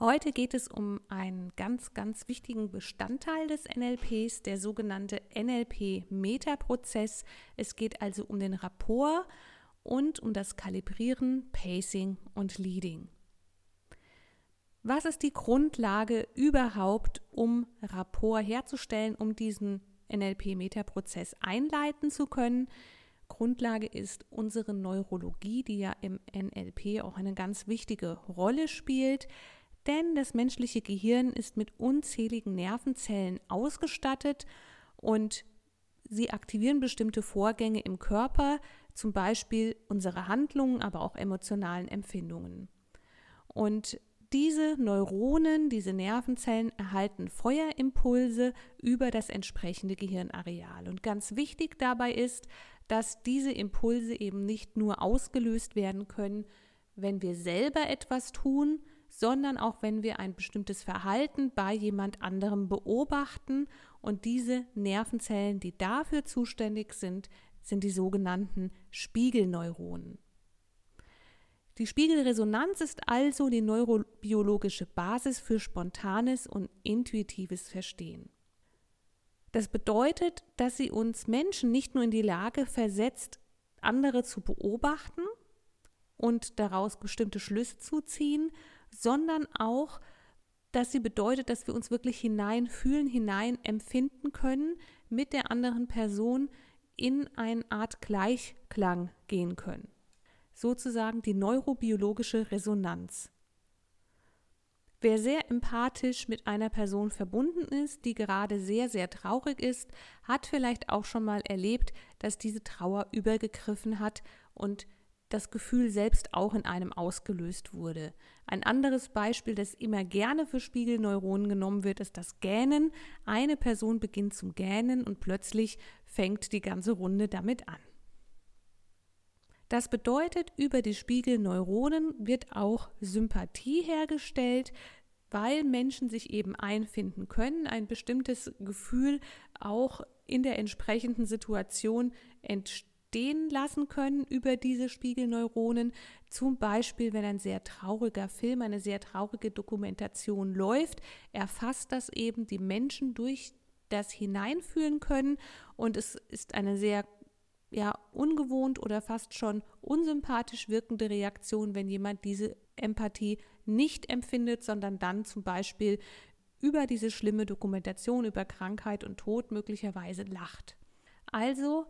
Heute geht es um einen ganz, ganz wichtigen Bestandteil des NLPs, der sogenannte NLP-Metaprozess. Es geht also um den Rapport und um das Kalibrieren, Pacing und Leading. Was ist die Grundlage überhaupt, um Rapport herzustellen, um diesen NLP-Metaprozess einleiten zu können? Grundlage ist unsere Neurologie, die ja im NLP auch eine ganz wichtige Rolle spielt. Denn das menschliche Gehirn ist mit unzähligen Nervenzellen ausgestattet und sie aktivieren bestimmte Vorgänge im Körper, zum Beispiel unsere Handlungen, aber auch emotionalen Empfindungen. Und diese Neuronen, diese Nervenzellen erhalten Feuerimpulse über das entsprechende Gehirnareal. Und ganz wichtig dabei ist, dass diese Impulse eben nicht nur ausgelöst werden können, wenn wir selber etwas tun, sondern auch wenn wir ein bestimmtes Verhalten bei jemand anderem beobachten. Und diese Nervenzellen, die dafür zuständig sind, sind die sogenannten Spiegelneuronen. Die Spiegelresonanz ist also die neurobiologische Basis für spontanes und intuitives Verstehen. Das bedeutet, dass sie uns Menschen nicht nur in die Lage versetzt, andere zu beobachten und daraus bestimmte Schlüsse zu ziehen, sondern auch, dass sie bedeutet, dass wir uns wirklich hineinfühlen, hinein empfinden können, mit der anderen Person in eine Art Gleichklang gehen können. Sozusagen die neurobiologische Resonanz. Wer sehr empathisch mit einer Person verbunden ist, die gerade sehr, sehr traurig ist, hat vielleicht auch schon mal erlebt, dass diese Trauer übergegriffen hat und das Gefühl selbst auch in einem ausgelöst wurde. Ein anderes Beispiel, das immer gerne für Spiegelneuronen genommen wird, ist das Gähnen. Eine Person beginnt zum Gähnen und plötzlich fängt die ganze Runde damit an. Das bedeutet, über die Spiegelneuronen wird auch Sympathie hergestellt, weil Menschen sich eben einfinden können, ein bestimmtes Gefühl auch in der entsprechenden Situation entsteht entstehen lassen können über diese Spiegelneuronen. Zum Beispiel, wenn ein sehr trauriger Film, eine sehr traurige Dokumentation läuft, erfasst das eben die Menschen durch das Hineinfühlen können und es ist eine sehr ja, ungewohnt oder fast schon unsympathisch wirkende Reaktion, wenn jemand diese Empathie nicht empfindet, sondern dann zum Beispiel über diese schlimme Dokumentation, über Krankheit und Tod möglicherweise lacht. Also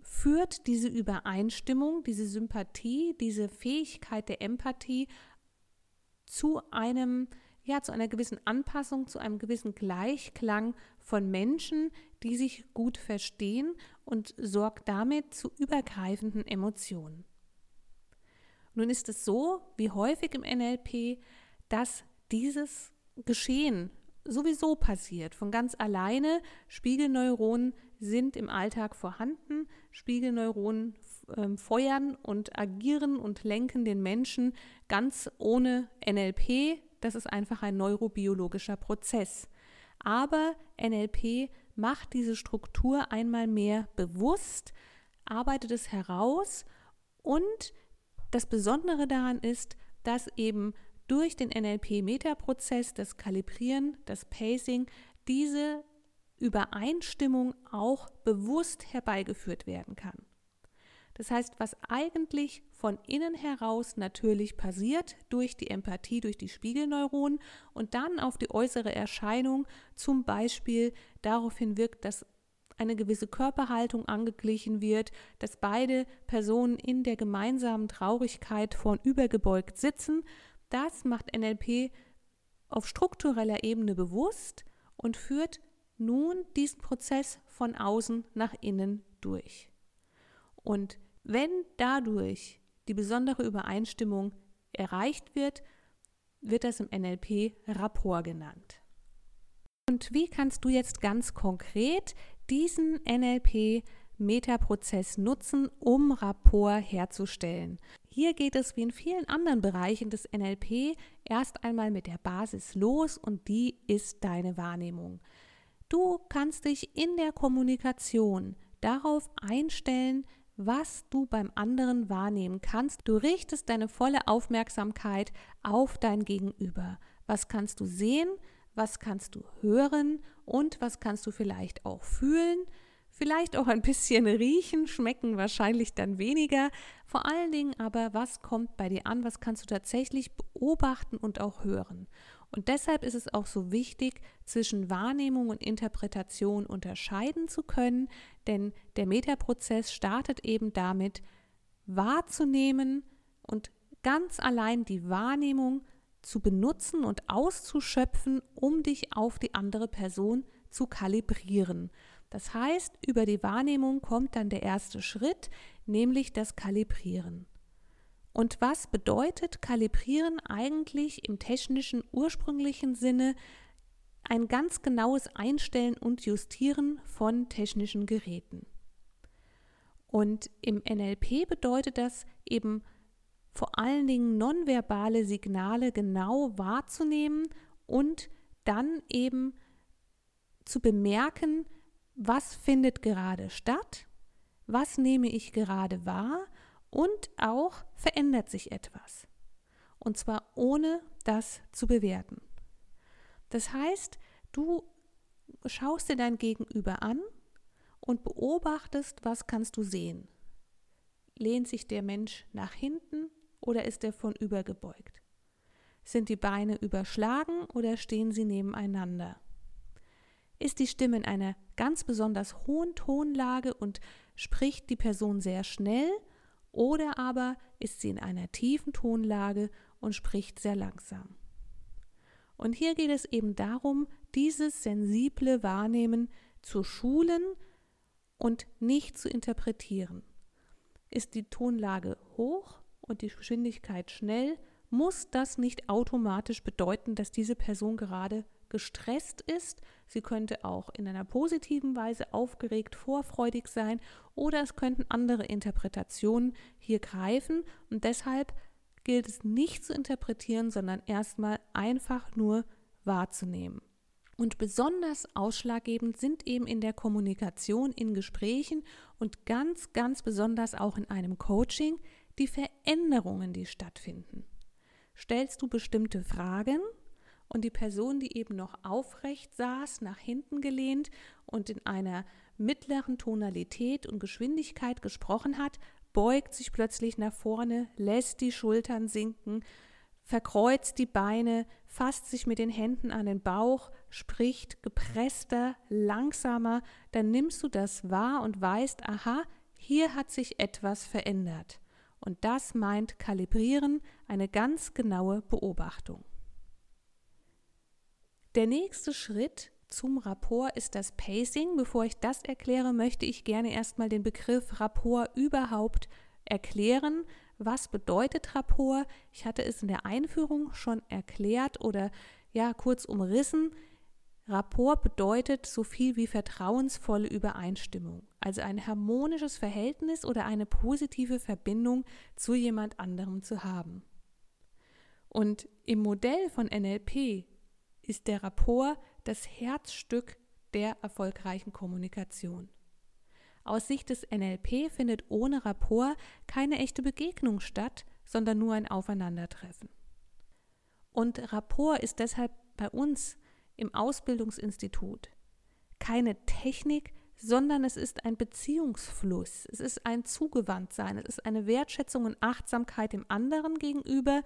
führt diese Übereinstimmung, diese Sympathie, diese Fähigkeit der Empathie zu einem ja, zu einer gewissen Anpassung, zu einem gewissen Gleichklang von Menschen, die sich gut verstehen und sorgt damit zu übergreifenden Emotionen. Nun ist es so, wie häufig im NLP, dass dieses Geschehen sowieso passiert, von ganz alleine. Spiegelneuronen sind im Alltag vorhanden. Spiegelneuronen äh, feuern und agieren und lenken den Menschen ganz ohne NLP. Das ist einfach ein neurobiologischer Prozess. Aber NLP macht diese Struktur einmal mehr bewusst, arbeitet es heraus und das Besondere daran ist, dass eben durch den NLP-Metaprozess, das Kalibrieren, das Pacing, diese Übereinstimmung auch bewusst herbeigeführt werden kann. Das heißt, was eigentlich von innen heraus natürlich passiert durch die Empathie, durch die Spiegelneuronen und dann auf die äußere Erscheinung zum Beispiel daraufhin wirkt, dass eine gewisse Körperhaltung angeglichen wird, dass beide Personen in der gemeinsamen Traurigkeit vornübergebeugt sitzen. Das macht NLP auf struktureller Ebene bewusst und führt nun diesen Prozess von außen nach innen durch. Und wenn dadurch die besondere Übereinstimmung erreicht wird, wird das im NLP Rapport genannt. Und wie kannst du jetzt ganz konkret diesen NLP-Metaprozess nutzen, um Rapport herzustellen? Hier geht es wie in vielen anderen Bereichen des NLP erst einmal mit der Basis los und die ist deine Wahrnehmung. Du kannst dich in der Kommunikation darauf einstellen, was du beim anderen wahrnehmen kannst. Du richtest deine volle Aufmerksamkeit auf dein Gegenüber. Was kannst du sehen? Was kannst du hören? Und was kannst du vielleicht auch fühlen? Vielleicht auch ein bisschen riechen, schmecken wahrscheinlich dann weniger. Vor allen Dingen aber, was kommt bei dir an? Was kannst du tatsächlich beobachten und auch hören? Und deshalb ist es auch so wichtig, zwischen Wahrnehmung und Interpretation unterscheiden zu können, denn der Metaprozess startet eben damit, wahrzunehmen und ganz allein die Wahrnehmung zu benutzen und auszuschöpfen, um dich auf die andere Person zu kalibrieren. Das heißt, über die Wahrnehmung kommt dann der erste Schritt, nämlich das Kalibrieren. Und was bedeutet Kalibrieren eigentlich im technischen ursprünglichen Sinne? Ein ganz genaues Einstellen und Justieren von technischen Geräten. Und im NLP bedeutet das eben vor allen Dingen nonverbale Signale genau wahrzunehmen und dann eben zu bemerken, was findet gerade statt, was nehme ich gerade wahr und auch verändert sich etwas. Und zwar ohne das zu bewerten. Das heißt, du schaust dir dein Gegenüber an und beobachtest, was kannst du sehen. Lehnt sich der Mensch nach hinten oder ist er von übergebeugt? Sind die Beine überschlagen oder stehen sie nebeneinander? Ist die Stimme in einer ganz besonders hohen Tonlage und spricht die Person sehr schnell oder aber ist sie in einer tiefen Tonlage und spricht sehr langsam. Und hier geht es eben darum, dieses sensible Wahrnehmen zu schulen und nicht zu interpretieren. Ist die Tonlage hoch und die Geschwindigkeit schnell, muss das nicht automatisch bedeuten, dass diese Person gerade gestresst ist. Sie könnte auch in einer positiven Weise aufgeregt, vorfreudig sein oder es könnten andere Interpretationen hier greifen und deshalb gilt es nicht zu interpretieren, sondern erstmal einfach nur wahrzunehmen. Und besonders ausschlaggebend sind eben in der Kommunikation, in Gesprächen und ganz, ganz besonders auch in einem Coaching die Veränderungen, die stattfinden. Stellst du bestimmte Fragen, und die Person, die eben noch aufrecht saß, nach hinten gelehnt und in einer mittleren Tonalität und Geschwindigkeit gesprochen hat, beugt sich plötzlich nach vorne, lässt die Schultern sinken, verkreuzt die Beine, fasst sich mit den Händen an den Bauch, spricht gepresster, langsamer, dann nimmst du das wahr und weißt, aha, hier hat sich etwas verändert. Und das meint Kalibrieren, eine ganz genaue Beobachtung. Der nächste Schritt zum Rapport ist das Pacing. Bevor ich das erkläre, möchte ich gerne erstmal den Begriff Rapport überhaupt erklären. Was bedeutet Rapport? Ich hatte es in der Einführung schon erklärt oder ja kurz umrissen. Rapport bedeutet so viel wie vertrauensvolle Übereinstimmung, also ein harmonisches Verhältnis oder eine positive Verbindung zu jemand anderem zu haben. Und im Modell von NLP ist der Rapport das Herzstück der erfolgreichen Kommunikation. Aus Sicht des NLP findet ohne Rapport keine echte Begegnung statt, sondern nur ein Aufeinandertreffen. Und Rapport ist deshalb bei uns im Ausbildungsinstitut keine Technik, sondern es ist ein Beziehungsfluss, es ist ein Zugewandtsein, es ist eine Wertschätzung und Achtsamkeit dem anderen gegenüber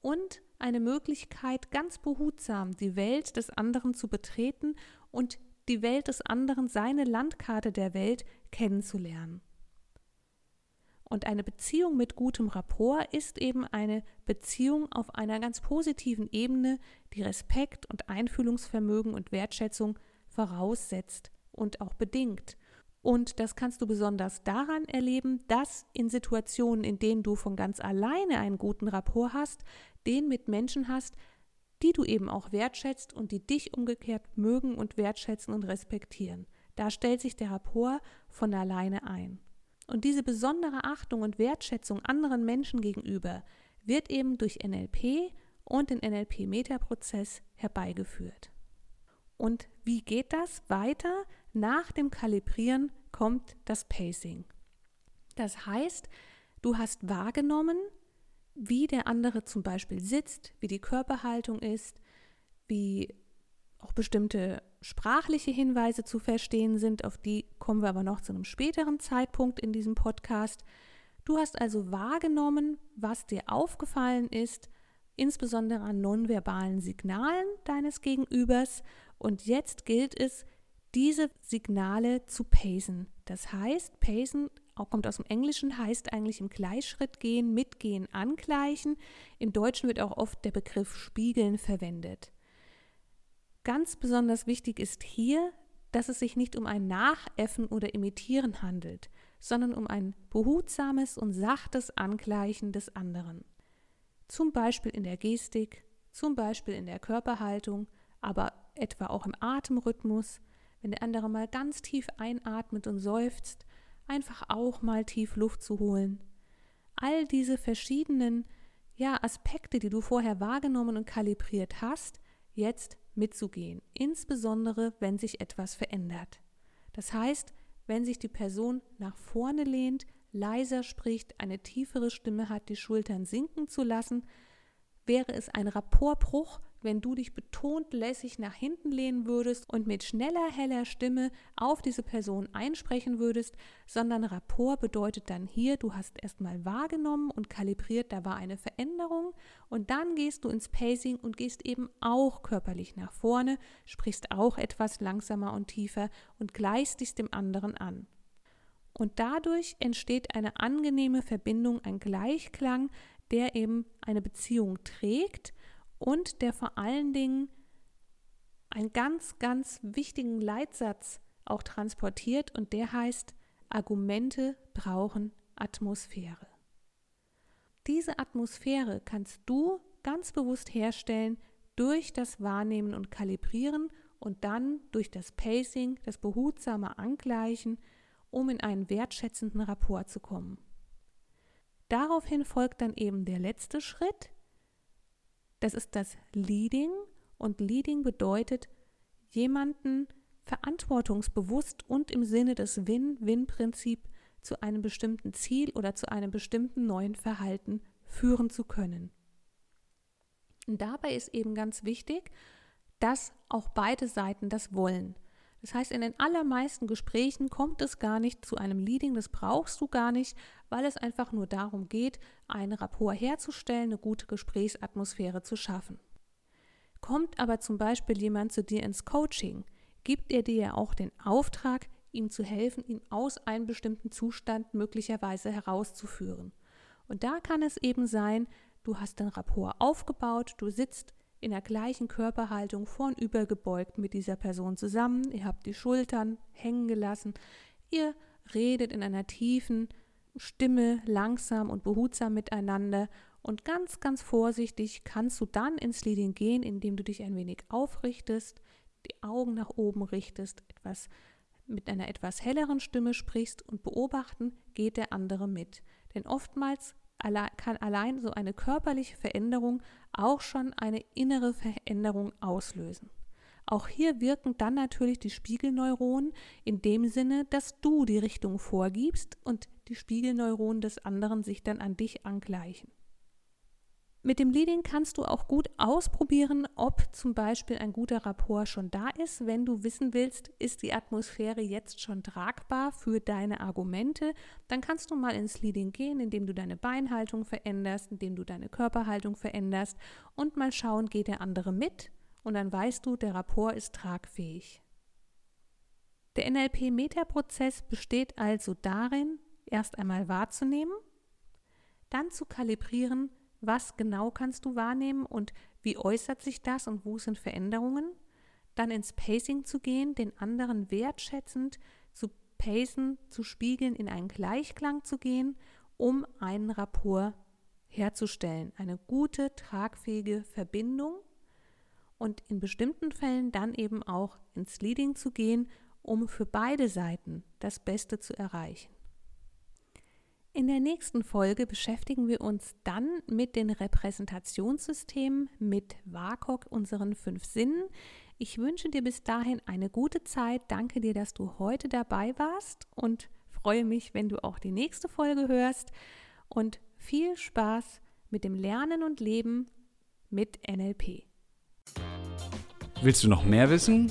und eine Möglichkeit, ganz behutsam die Welt des anderen zu betreten und die Welt des anderen, seine Landkarte der Welt kennenzulernen. Und eine Beziehung mit gutem Rapport ist eben eine Beziehung auf einer ganz positiven Ebene, die Respekt und Einfühlungsvermögen und Wertschätzung voraussetzt und auch bedingt. Und das kannst du besonders daran erleben, dass in Situationen, in denen du von ganz alleine einen guten Rapport hast, den mit Menschen hast, die du eben auch wertschätzt und die dich umgekehrt mögen und wertschätzen und respektieren. Da stellt sich der Rapport von alleine ein. Und diese besondere Achtung und Wertschätzung anderen Menschen gegenüber wird eben durch NLP und den NLP-Metaprozess herbeigeführt. Und wie geht das weiter? Nach dem Kalibrieren kommt das Pacing. Das heißt, du hast wahrgenommen, wie der andere zum Beispiel sitzt, wie die Körperhaltung ist, wie auch bestimmte sprachliche Hinweise zu verstehen sind, auf die kommen wir aber noch zu einem späteren Zeitpunkt in diesem Podcast. Du hast also wahrgenommen, was dir aufgefallen ist, insbesondere an nonverbalen Signalen deines Gegenübers und jetzt gilt es, diese Signale zu pacen. Das heißt, pacen kommt aus dem Englischen, heißt eigentlich im Gleichschritt gehen, mitgehen, angleichen. Im Deutschen wird auch oft der Begriff spiegeln verwendet. Ganz besonders wichtig ist hier, dass es sich nicht um ein Nachäffen oder Imitieren handelt, sondern um ein behutsames und sachtes Angleichen des anderen. Zum Beispiel in der Gestik, zum Beispiel in der Körperhaltung, aber etwa auch im Atemrhythmus, wenn der andere mal ganz tief einatmet und seufzt einfach auch mal tief Luft zu holen. All diese verschiedenen ja, Aspekte, die du vorher wahrgenommen und kalibriert hast, jetzt mitzugehen, insbesondere wenn sich etwas verändert. Das heißt, wenn sich die Person nach vorne lehnt, leiser spricht, eine tiefere Stimme hat, die Schultern sinken zu lassen, wäre es ein Rapportbruch, wenn du dich betont lässig nach hinten lehnen würdest und mit schneller, heller Stimme auf diese Person einsprechen würdest, sondern Rapport bedeutet dann hier, du hast erstmal wahrgenommen und kalibriert, da war eine Veränderung und dann gehst du ins Pacing und gehst eben auch körperlich nach vorne, sprichst auch etwas langsamer und tiefer und gleichst dich dem anderen an. Und dadurch entsteht eine angenehme Verbindung, ein Gleichklang, der eben eine Beziehung trägt und der vor allen Dingen einen ganz, ganz wichtigen Leitsatz auch transportiert und der heißt, Argumente brauchen Atmosphäre. Diese Atmosphäre kannst du ganz bewusst herstellen durch das Wahrnehmen und Kalibrieren und dann durch das Pacing, das behutsame Angleichen, um in einen wertschätzenden Rapport zu kommen. Daraufhin folgt dann eben der letzte Schritt, das ist das Leading und Leading bedeutet, jemanden verantwortungsbewusst und im Sinne des Win-Win-Prinzip zu einem bestimmten Ziel oder zu einem bestimmten neuen Verhalten führen zu können. Und dabei ist eben ganz wichtig, dass auch beide Seiten das wollen. Das heißt, in den allermeisten Gesprächen kommt es gar nicht zu einem Leading, das brauchst du gar nicht, weil es einfach nur darum geht, einen Rapport herzustellen, eine gute Gesprächsatmosphäre zu schaffen. Kommt aber zum Beispiel jemand zu dir ins Coaching, gibt er dir ja auch den Auftrag, ihm zu helfen, ihn aus einem bestimmten Zustand möglicherweise herauszuführen. Und da kann es eben sein, du hast den Rapport aufgebaut, du sitzt in der gleichen Körperhaltung vornüber gebeugt mit dieser Person zusammen, ihr habt die Schultern hängen gelassen, ihr redet in einer tiefen Stimme langsam und behutsam miteinander. Und ganz, ganz vorsichtig kannst du dann ins Leading gehen, indem du dich ein wenig aufrichtest, die Augen nach oben richtest, etwas mit einer etwas helleren Stimme sprichst und beobachten, geht der andere mit. Denn oftmals kann allein so eine körperliche Veränderung auch schon eine innere Veränderung auslösen. Auch hier wirken dann natürlich die Spiegelneuronen in dem Sinne, dass du die Richtung vorgibst und die Spiegelneuronen des anderen sich dann an dich angleichen. Mit dem Leading kannst du auch gut ausprobieren, ob zum Beispiel ein guter Rapport schon da ist. Wenn du wissen willst, ist die Atmosphäre jetzt schon tragbar für deine Argumente, dann kannst du mal ins Leading gehen, indem du deine Beinhaltung veränderst, indem du deine Körperhaltung veränderst und mal schauen, geht der andere mit und dann weißt du, der Rapport ist tragfähig. Der NLP-Metaprozess besteht also darin, erst einmal wahrzunehmen, dann zu kalibrieren, was genau kannst du wahrnehmen und wie äußert sich das und wo sind Veränderungen, dann ins Pacing zu gehen, den anderen wertschätzend zu pacen, zu spiegeln, in einen Gleichklang zu gehen, um einen Rapport herzustellen, eine gute, tragfähige Verbindung und in bestimmten Fällen dann eben auch ins Leading zu gehen, um für beide Seiten das Beste zu erreichen. In der nächsten Folge beschäftigen wir uns dann mit den Repräsentationssystemen, mit WAKOK, unseren fünf Sinnen. Ich wünsche dir bis dahin eine gute Zeit. Danke dir, dass du heute dabei warst und freue mich, wenn du auch die nächste Folge hörst. Und viel Spaß mit dem Lernen und Leben mit NLP. Willst du noch mehr wissen?